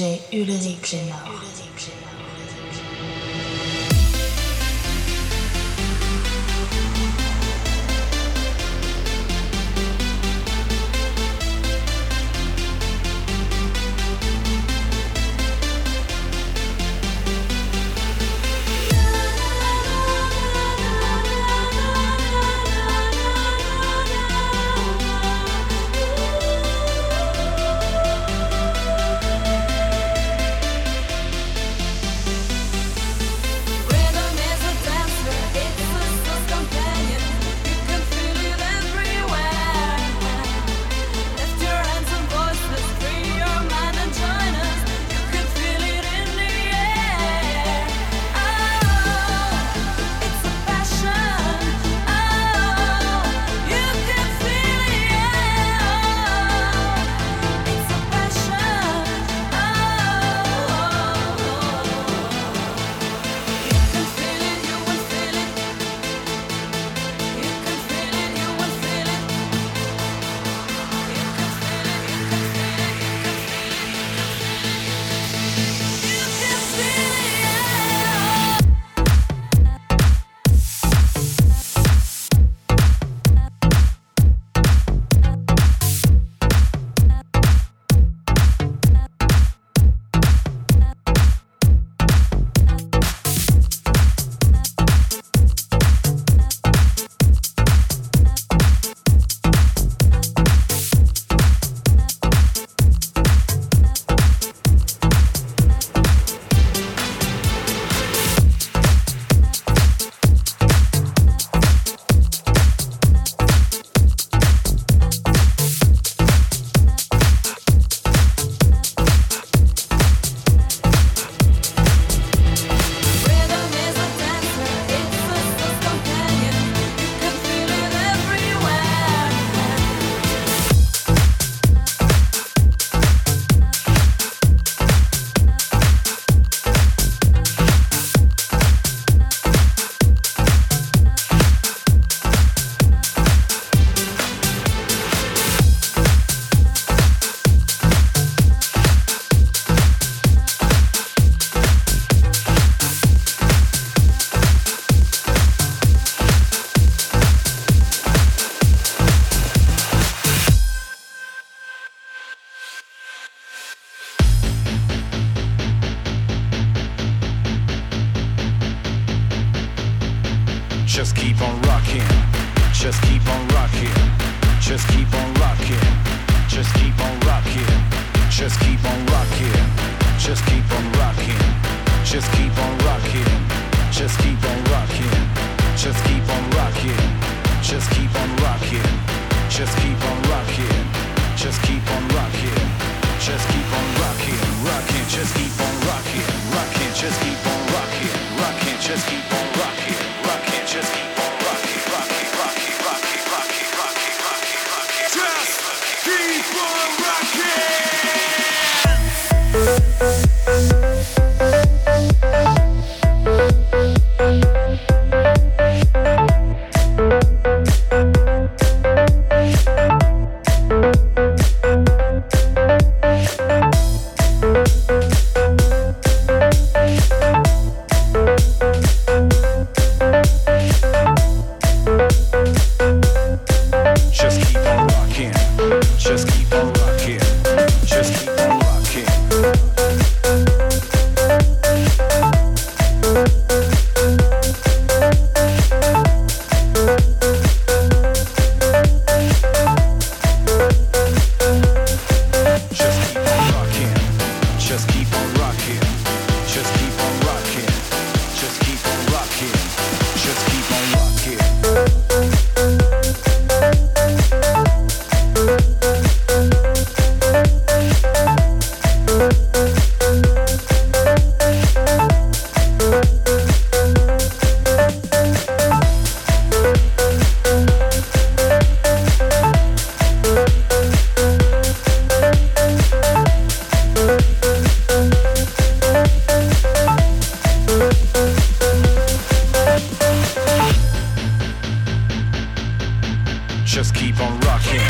DJ Ulrich Glenor. Just Just keep on rocking.